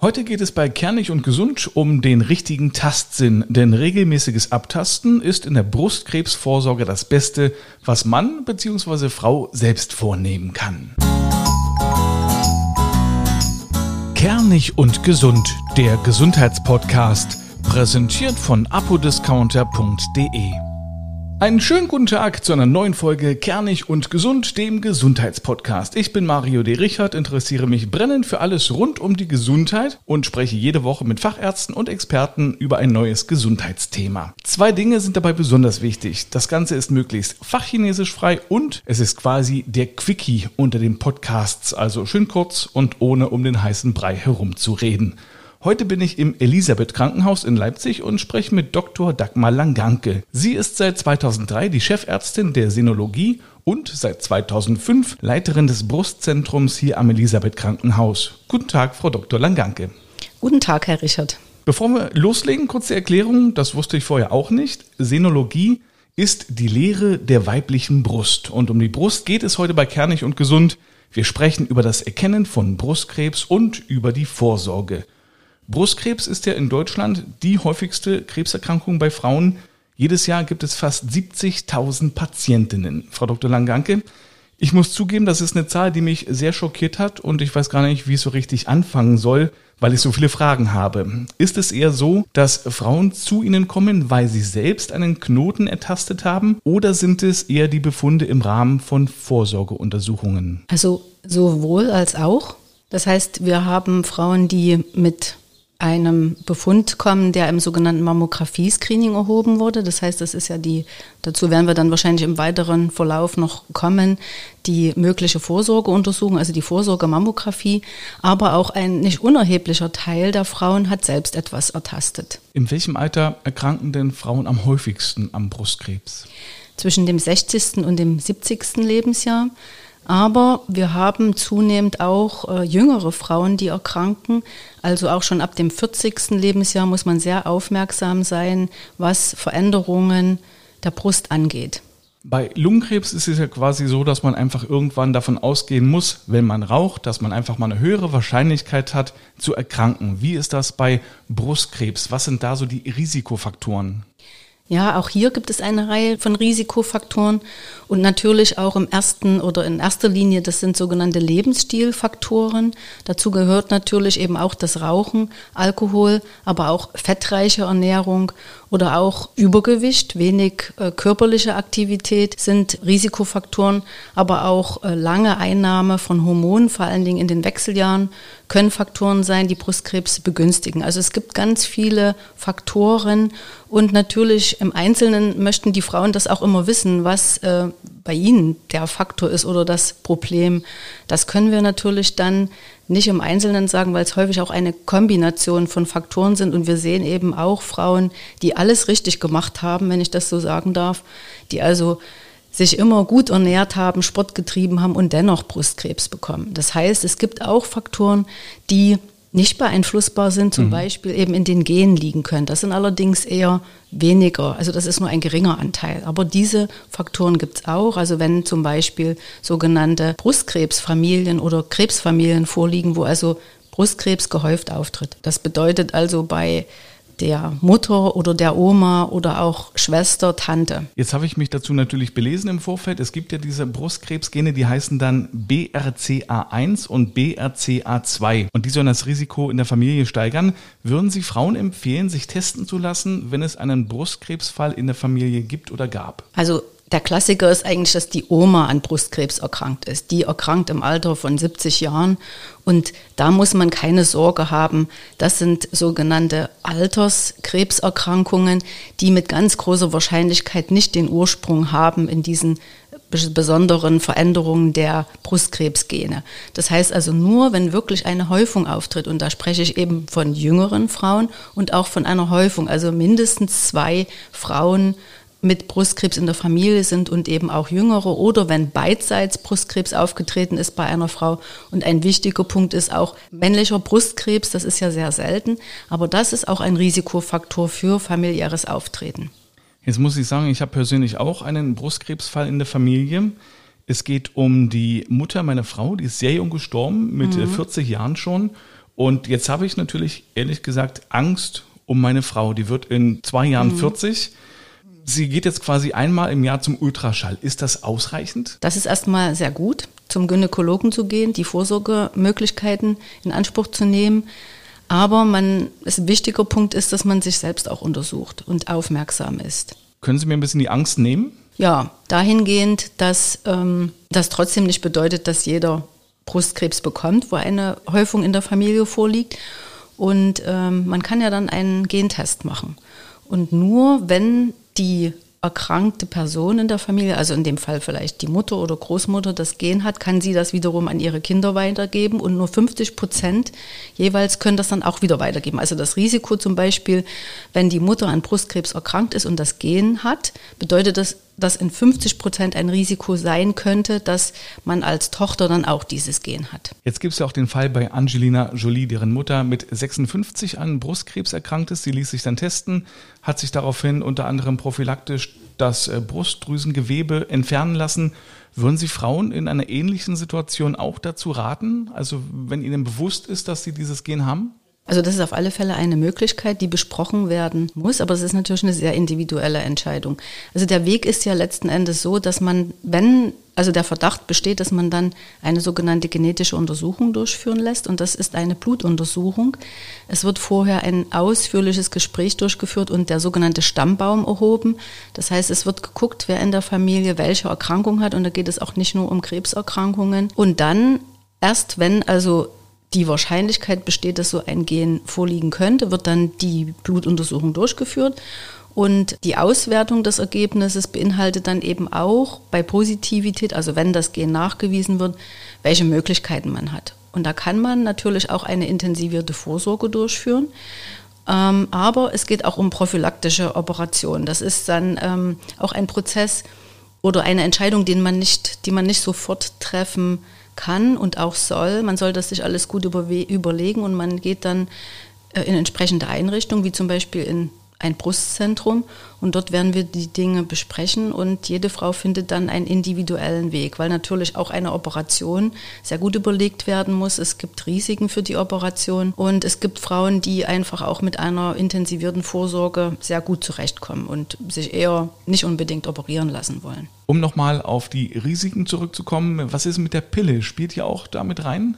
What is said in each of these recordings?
Heute geht es bei Kernig und Gesund um den richtigen Tastsinn, denn regelmäßiges Abtasten ist in der Brustkrebsvorsorge das Beste, was Mann bzw. Frau selbst vornehmen kann. Kernig und Gesund, der Gesundheitspodcast, präsentiert von apodiscounter.de. Einen schönen guten Tag zu einer neuen Folge Kernig und Gesund, dem Gesundheitspodcast. Ich bin Mario D. Richard, interessiere mich brennend für alles rund um die Gesundheit und spreche jede Woche mit Fachärzten und Experten über ein neues Gesundheitsthema. Zwei Dinge sind dabei besonders wichtig. Das Ganze ist möglichst fachchinesisch frei und es ist quasi der Quickie unter den Podcasts, also schön kurz und ohne um den heißen Brei herumzureden. Heute bin ich im Elisabeth Krankenhaus in Leipzig und spreche mit Dr. Dagmar Langanke. Sie ist seit 2003 die Chefärztin der Sinologie und seit 2005 Leiterin des Brustzentrums hier am Elisabeth Krankenhaus. Guten Tag, Frau Dr. Langanke. Guten Tag, Herr Richard. Bevor wir loslegen, kurze Erklärung, das wusste ich vorher auch nicht. Sinologie ist die Lehre der weiblichen Brust. Und um die Brust geht es heute bei Kernig und Gesund. Wir sprechen über das Erkennen von Brustkrebs und über die Vorsorge. Brustkrebs ist ja in Deutschland die häufigste Krebserkrankung bei Frauen. Jedes Jahr gibt es fast 70.000 Patientinnen. Frau Dr. Langanke, ich muss zugeben, das ist eine Zahl, die mich sehr schockiert hat und ich weiß gar nicht, wie ich so richtig anfangen soll, weil ich so viele Fragen habe. Ist es eher so, dass Frauen zu Ihnen kommen, weil sie selbst einen Knoten ertastet haben oder sind es eher die Befunde im Rahmen von Vorsorgeuntersuchungen? Also sowohl als auch. Das heißt, wir haben Frauen, die mit einem Befund kommen, der im sogenannten Mammographie-Screening erhoben wurde. Das heißt, das ist ja die, dazu werden wir dann wahrscheinlich im weiteren Verlauf noch kommen, die mögliche Vorsorgeuntersuchung, also die Vorsorgemammographie. Aber auch ein nicht unerheblicher Teil der Frauen hat selbst etwas ertastet. In welchem Alter erkranken denn Frauen am häufigsten am Brustkrebs? Zwischen dem 60. und dem 70. Lebensjahr. Aber wir haben zunehmend auch äh, jüngere Frauen, die erkranken. Also auch schon ab dem 40. Lebensjahr muss man sehr aufmerksam sein, was Veränderungen der Brust angeht. Bei Lungenkrebs ist es ja quasi so, dass man einfach irgendwann davon ausgehen muss, wenn man raucht, dass man einfach mal eine höhere Wahrscheinlichkeit hat zu erkranken. Wie ist das bei Brustkrebs? Was sind da so die Risikofaktoren? Ja, auch hier gibt es eine Reihe von Risikofaktoren und natürlich auch im ersten oder in erster Linie, das sind sogenannte Lebensstilfaktoren. Dazu gehört natürlich eben auch das Rauchen, Alkohol, aber auch fettreiche Ernährung oder auch Übergewicht, wenig äh, körperliche Aktivität sind Risikofaktoren, aber auch äh, lange Einnahme von Hormonen, vor allen Dingen in den Wechseljahren, können Faktoren sein, die Brustkrebs begünstigen. Also es gibt ganz viele Faktoren und natürlich im Einzelnen möchten die Frauen das auch immer wissen, was äh, bei ihnen der Faktor ist oder das Problem. Das können wir natürlich dann nicht im Einzelnen sagen, weil es häufig auch eine Kombination von Faktoren sind. Und wir sehen eben auch Frauen, die alles richtig gemacht haben, wenn ich das so sagen darf, die also sich immer gut ernährt haben, Sport getrieben haben und dennoch Brustkrebs bekommen. Das heißt, es gibt auch Faktoren, die nicht beeinflussbar sind, zum mhm. Beispiel eben in den Genen liegen können. Das sind allerdings eher weniger, also das ist nur ein geringer Anteil. Aber diese Faktoren gibt es auch. Also wenn zum Beispiel sogenannte Brustkrebsfamilien oder Krebsfamilien vorliegen, wo also Brustkrebs gehäuft auftritt. Das bedeutet also bei der Mutter oder der Oma oder auch Schwester, Tante. Jetzt habe ich mich dazu natürlich belesen im Vorfeld. Es gibt ja diese Brustkrebsgene, die heißen dann BRCA1 und BRCA2 und die sollen das Risiko in der Familie steigern. Würden Sie Frauen empfehlen, sich testen zu lassen, wenn es einen Brustkrebsfall in der Familie gibt oder gab? Also der Klassiker ist eigentlich, dass die Oma an Brustkrebs erkrankt ist. Die erkrankt im Alter von 70 Jahren und da muss man keine Sorge haben. Das sind sogenannte Alterskrebserkrankungen, die mit ganz großer Wahrscheinlichkeit nicht den Ursprung haben in diesen besonderen Veränderungen der Brustkrebsgene. Das heißt also nur, wenn wirklich eine Häufung auftritt, und da spreche ich eben von jüngeren Frauen und auch von einer Häufung, also mindestens zwei Frauen mit Brustkrebs in der Familie sind und eben auch jüngere oder wenn beidseits Brustkrebs aufgetreten ist bei einer Frau. Und ein wichtiger Punkt ist auch männlicher Brustkrebs, das ist ja sehr selten, aber das ist auch ein Risikofaktor für familiäres Auftreten. Jetzt muss ich sagen, ich habe persönlich auch einen Brustkrebsfall in der Familie. Es geht um die Mutter meiner Frau, die ist sehr jung gestorben, mit mhm. 40 Jahren schon. Und jetzt habe ich natürlich ehrlich gesagt Angst um meine Frau. Die wird in zwei Jahren mhm. 40. Sie geht jetzt quasi einmal im Jahr zum Ultraschall. Ist das ausreichend? Das ist erstmal sehr gut, zum Gynäkologen zu gehen, die Vorsorgemöglichkeiten in Anspruch zu nehmen. Aber man, ein wichtiger Punkt ist, dass man sich selbst auch untersucht und aufmerksam ist. Können Sie mir ein bisschen die Angst nehmen? Ja, dahingehend, dass ähm, das trotzdem nicht bedeutet, dass jeder Brustkrebs bekommt, wo eine Häufung in der Familie vorliegt. Und ähm, man kann ja dann einen Gentest machen. Und nur wenn die erkrankte Person in der Familie, also in dem Fall vielleicht die Mutter oder Großmutter, das Gen hat, kann sie das wiederum an ihre Kinder weitergeben und nur 50 Prozent jeweils können das dann auch wieder weitergeben. Also das Risiko zum Beispiel, wenn die Mutter an Brustkrebs erkrankt ist und das Gen hat, bedeutet das dass in 50 Prozent ein Risiko sein könnte, dass man als Tochter dann auch dieses Gen hat. Jetzt gibt es ja auch den Fall bei Angelina Jolie, deren Mutter mit 56 an Brustkrebs erkrankt ist. Sie ließ sich dann testen, hat sich daraufhin unter anderem prophylaktisch das äh, Brustdrüsengewebe entfernen lassen. Würden Sie Frauen in einer ähnlichen Situation auch dazu raten? Also wenn Ihnen bewusst ist, dass Sie dieses Gen haben? Also das ist auf alle Fälle eine Möglichkeit, die besprochen werden muss, aber es ist natürlich eine sehr individuelle Entscheidung. Also der Weg ist ja letzten Endes so, dass man, wenn also der Verdacht besteht, dass man dann eine sogenannte genetische Untersuchung durchführen lässt und das ist eine Blutuntersuchung. Es wird vorher ein ausführliches Gespräch durchgeführt und der sogenannte Stammbaum erhoben. Das heißt, es wird geguckt, wer in der Familie welche Erkrankung hat und da geht es auch nicht nur um Krebserkrankungen. Und dann Erst wenn also die Wahrscheinlichkeit besteht, dass so ein Gen vorliegen könnte, wird dann die Blutuntersuchung durchgeführt. Und die Auswertung des Ergebnisses beinhaltet dann eben auch bei Positivität, also wenn das Gen nachgewiesen wird, welche Möglichkeiten man hat. Und da kann man natürlich auch eine intensivierte Vorsorge durchführen. Ähm, aber es geht auch um prophylaktische Operationen. Das ist dann ähm, auch ein Prozess oder eine Entscheidung, den man nicht, die man nicht sofort treffen kann kann und auch soll. Man soll das sich alles gut überlegen und man geht dann äh, in entsprechende Einrichtungen, wie zum Beispiel in ein Brustzentrum und dort werden wir die Dinge besprechen und jede Frau findet dann einen individuellen Weg, weil natürlich auch eine Operation sehr gut überlegt werden muss. Es gibt Risiken für die Operation und es gibt Frauen, die einfach auch mit einer intensivierten Vorsorge sehr gut zurechtkommen und sich eher nicht unbedingt operieren lassen wollen. Um nochmal auf die Risiken zurückzukommen, was ist mit der Pille? Spielt ihr auch damit rein?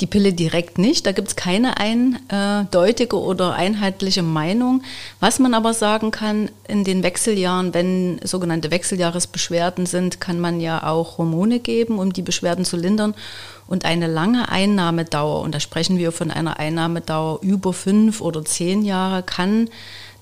Die Pille direkt nicht, da gibt es keine eindeutige oder einheitliche Meinung. Was man aber sagen kann, in den Wechseljahren, wenn sogenannte Wechseljahresbeschwerden sind, kann man ja auch Hormone geben, um die Beschwerden zu lindern. Und eine lange Einnahmedauer, und da sprechen wir von einer Einnahmedauer über fünf oder zehn Jahre, kann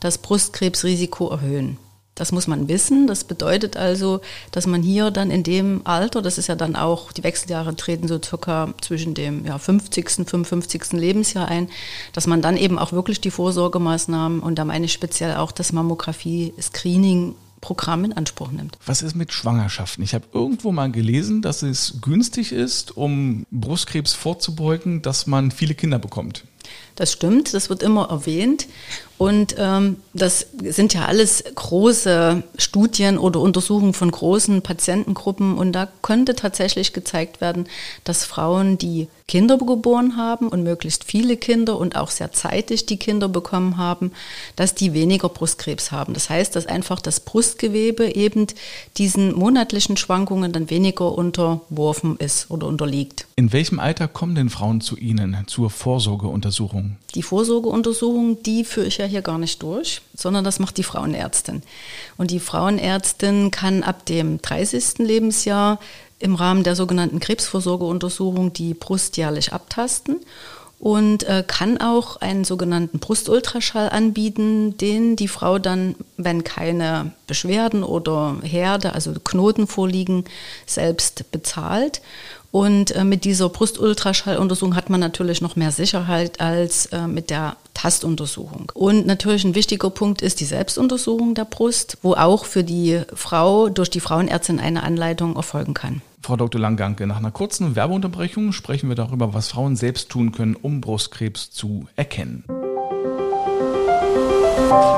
das Brustkrebsrisiko erhöhen. Das muss man wissen. Das bedeutet also, dass man hier dann in dem Alter, das ist ja dann auch, die Wechseljahre treten so circa zwischen dem ja, 50., 55. Lebensjahr ein, dass man dann eben auch wirklich die Vorsorgemaßnahmen und da meine ich speziell auch das Mammographie-Screening Programm in Anspruch nimmt. Was ist mit Schwangerschaften? Ich habe irgendwo mal gelesen, dass es günstig ist, um Brustkrebs vorzubeugen, dass man viele Kinder bekommt. Das stimmt, das wird immer erwähnt. Und ähm, das sind ja alles große Studien oder Untersuchungen von großen Patientengruppen. Und da könnte tatsächlich gezeigt werden, dass Frauen, die Kinder geboren haben und möglichst viele Kinder und auch sehr zeitig die Kinder bekommen haben, dass die weniger Brustkrebs haben. Das heißt, dass einfach das Brustgewebe eben diesen monatlichen Schwankungen dann weniger unterworfen ist oder unterliegt. In welchem Alter kommen denn Frauen zu Ihnen zur Vorsorgeuntersuchung? Die Vorsorgeuntersuchung, die führe ich ja hier gar nicht durch, sondern das macht die Frauenärztin. Und die Frauenärztin kann ab dem 30. Lebensjahr im Rahmen der sogenannten Krebsvorsorgeuntersuchung die Brust jährlich abtasten und äh, kann auch einen sogenannten Brustultraschall anbieten, den die Frau dann, wenn keine Beschwerden oder Herde, also Knoten vorliegen, selbst bezahlt. Und äh, mit dieser Brustultraschalluntersuchung hat man natürlich noch mehr Sicherheit als äh, mit der Tastuntersuchung. Und natürlich ein wichtiger Punkt ist die Selbstuntersuchung der Brust, wo auch für die Frau durch die Frauenärztin eine Anleitung erfolgen kann. Frau Dr. Langganke, nach einer kurzen Werbeunterbrechung sprechen wir darüber, was Frauen selbst tun können, um Brustkrebs zu erkennen. Die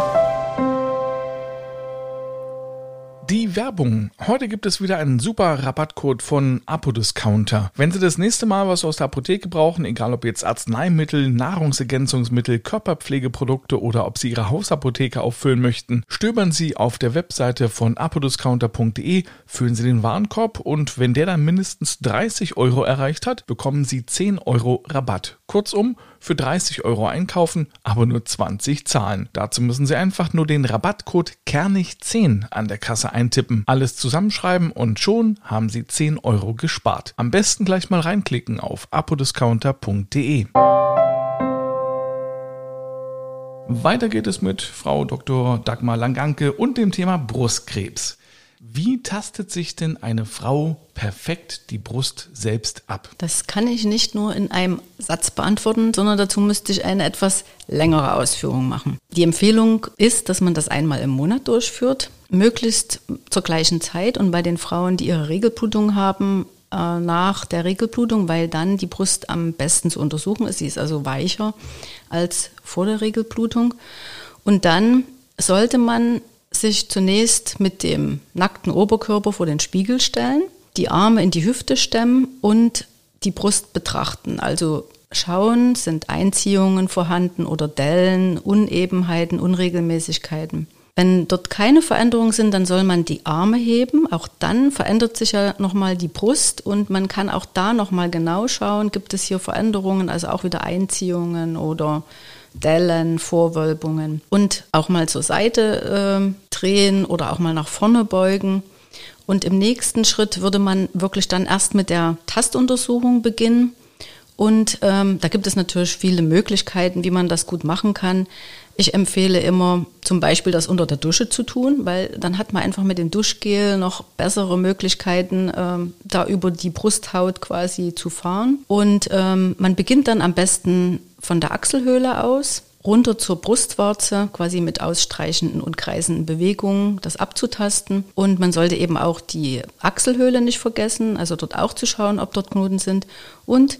Werbung. Heute gibt es wieder einen super Rabattcode von Apodiscounter. Wenn Sie das nächste Mal was aus der Apotheke brauchen, egal ob jetzt Arzneimittel, Nahrungsergänzungsmittel, Körperpflegeprodukte oder ob Sie Ihre Hausapotheke auffüllen möchten, stöbern Sie auf der Webseite von apodiscounter.de, füllen Sie den Warenkorb und wenn der dann mindestens 30 Euro erreicht hat, bekommen Sie 10 Euro Rabatt. Kurzum, für 30 Euro einkaufen, aber nur 20 zahlen. Dazu müssen Sie einfach nur den Rabattcode Kernig10 an der Kasse eintippen, alles zusammenschreiben und schon haben Sie 10 Euro gespart. Am besten gleich mal reinklicken auf apodiscounter.de. Weiter geht es mit Frau Dr. Dagmar Langanke und dem Thema Brustkrebs. Wie tastet sich denn eine Frau perfekt die Brust selbst ab? Das kann ich nicht nur in einem Satz beantworten, sondern dazu müsste ich eine etwas längere Ausführung machen. Die Empfehlung ist, dass man das einmal im Monat durchführt, möglichst zur gleichen Zeit und bei den Frauen, die ihre Regelblutung haben, äh, nach der Regelblutung, weil dann die Brust am besten zu untersuchen ist. Sie ist also weicher als vor der Regelblutung. Und dann sollte man sich zunächst mit dem nackten Oberkörper vor den Spiegel stellen, die Arme in die Hüfte stemmen und die Brust betrachten. Also schauen, sind Einziehungen vorhanden oder Dellen, Unebenheiten, Unregelmäßigkeiten. Wenn dort keine Veränderungen sind, dann soll man die Arme heben. Auch dann verändert sich ja nochmal die Brust und man kann auch da nochmal genau schauen, gibt es hier Veränderungen, also auch wieder Einziehungen oder Dellen, Vorwölbungen und auch mal zur Seite äh, drehen oder auch mal nach vorne beugen. Und im nächsten Schritt würde man wirklich dann erst mit der Tastuntersuchung beginnen. Und ähm, da gibt es natürlich viele Möglichkeiten, wie man das gut machen kann. Ich empfehle immer zum Beispiel das unter der Dusche zu tun, weil dann hat man einfach mit dem Duschgel noch bessere Möglichkeiten, ähm, da über die Brusthaut quasi zu fahren. Und ähm, man beginnt dann am besten von der Achselhöhle aus runter zur Brustwarze, quasi mit ausstreichenden und kreisenden Bewegungen, das abzutasten. Und man sollte eben auch die Achselhöhle nicht vergessen, also dort auch zu schauen, ob dort Knoten sind. Und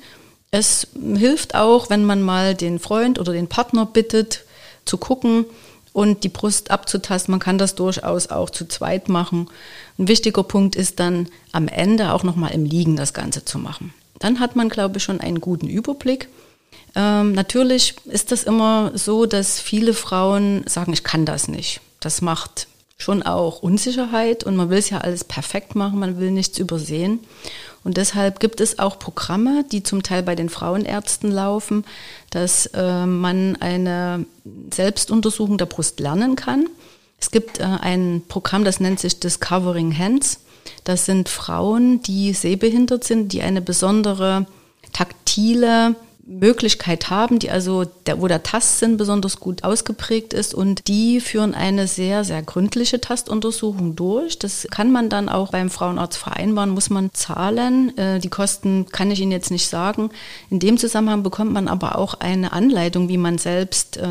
es hilft auch, wenn man mal den Freund oder den Partner bittet, zu gucken und die Brust abzutasten. Man kann das durchaus auch zu zweit machen. Ein wichtiger Punkt ist dann am Ende auch nochmal im Liegen das Ganze zu machen. Dann hat man, glaube ich, schon einen guten Überblick. Ähm, natürlich ist das immer so, dass viele Frauen sagen, ich kann das nicht. Das macht schon auch Unsicherheit und man will es ja alles perfekt machen, man will nichts übersehen. Und deshalb gibt es auch Programme, die zum Teil bei den Frauenärzten laufen, dass äh, man eine Selbstuntersuchung der Brust lernen kann. Es gibt äh, ein Programm, das nennt sich Discovering Hands. Das sind Frauen, die sehbehindert sind, die eine besondere taktile Möglichkeit haben, die also, der, wo der Tastsinn besonders gut ausgeprägt ist und die führen eine sehr, sehr gründliche Tastuntersuchung durch. Das kann man dann auch beim Frauenarzt vereinbaren, muss man zahlen. Äh, die Kosten kann ich Ihnen jetzt nicht sagen. In dem Zusammenhang bekommt man aber auch eine Anleitung, wie man selbst äh,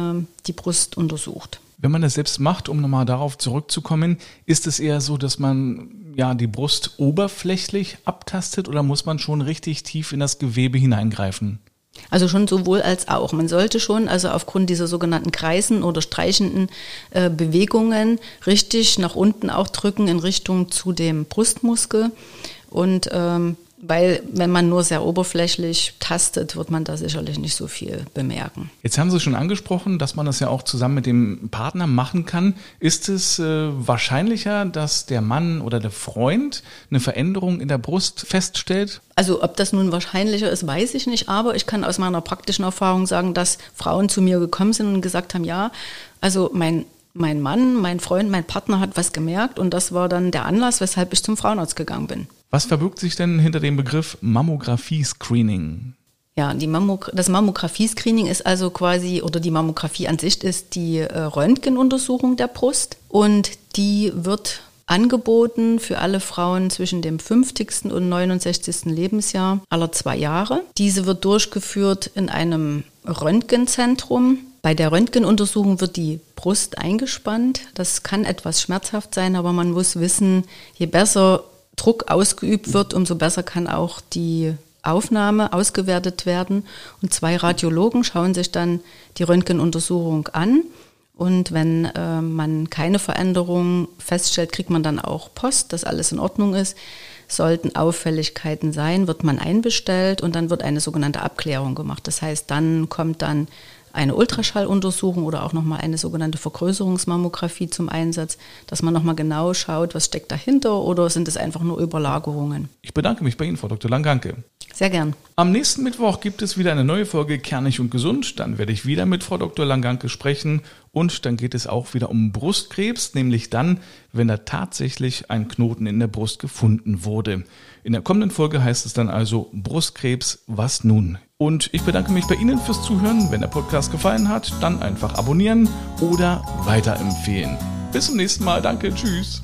die Brust untersucht. Wenn man das selbst macht, um nochmal darauf zurückzukommen, ist es eher so, dass man ja die Brust oberflächlich abtastet oder muss man schon richtig tief in das Gewebe hineingreifen? Also schon sowohl als auch. Man sollte schon also aufgrund dieser sogenannten kreisen oder streichenden äh, Bewegungen richtig nach unten auch drücken in Richtung zu dem Brustmuskel und ähm, weil wenn man nur sehr oberflächlich tastet, wird man da sicherlich nicht so viel bemerken. Jetzt haben Sie schon angesprochen, dass man das ja auch zusammen mit dem Partner machen kann. Ist es äh, wahrscheinlicher, dass der Mann oder der Freund eine Veränderung in der Brust feststellt? Also ob das nun wahrscheinlicher ist, weiß ich nicht, aber ich kann aus meiner praktischen Erfahrung sagen, dass Frauen zu mir gekommen sind und gesagt haben, ja, also mein mein Mann, mein Freund, mein Partner hat was gemerkt und das war dann der Anlass, weshalb ich zum Frauenarzt gegangen bin. Was verbirgt sich denn hinter dem Begriff Mammographie-Screening? Ja, Mammog das Mammographie-Screening ist also quasi, oder die Mammographie an sich ist die äh, Röntgenuntersuchung der Brust und die wird angeboten für alle Frauen zwischen dem 50. und 69. Lebensjahr aller zwei Jahre. Diese wird durchgeführt in einem Röntgenzentrum. Bei der Röntgenuntersuchung wird die Brust eingespannt. Das kann etwas schmerzhaft sein, aber man muss wissen, je besser Druck ausgeübt wird, umso besser kann auch die Aufnahme ausgewertet werden. Und zwei Radiologen schauen sich dann die Röntgenuntersuchung an Und wenn äh, man keine Veränderung feststellt, kriegt man dann auch Post, dass alles in Ordnung ist. Sollten Auffälligkeiten sein, wird man einbestellt und dann wird eine sogenannte Abklärung gemacht. Das heißt, dann kommt dann eine Ultraschalluntersuchung oder auch nochmal eine sogenannte Vergrößerungsmammographie zum Einsatz, dass man nochmal genau schaut, was steckt dahinter oder sind es einfach nur Überlagerungen. Ich bedanke mich bei Ihnen, Frau Dr. Langanke. Sehr gern. Am nächsten Mittwoch gibt es wieder eine neue Folge Kernig und Gesund. Dann werde ich wieder mit Frau Dr. Langanke sprechen und dann geht es auch wieder um Brustkrebs, nämlich dann, wenn da tatsächlich ein Knoten in der Brust gefunden wurde. In der kommenden Folge heißt es dann also Brustkrebs, was nun? Und ich bedanke mich bei Ihnen fürs Zuhören. Wenn der Podcast gefallen hat, dann einfach abonnieren oder weiterempfehlen. Bis zum nächsten Mal. Danke. Tschüss.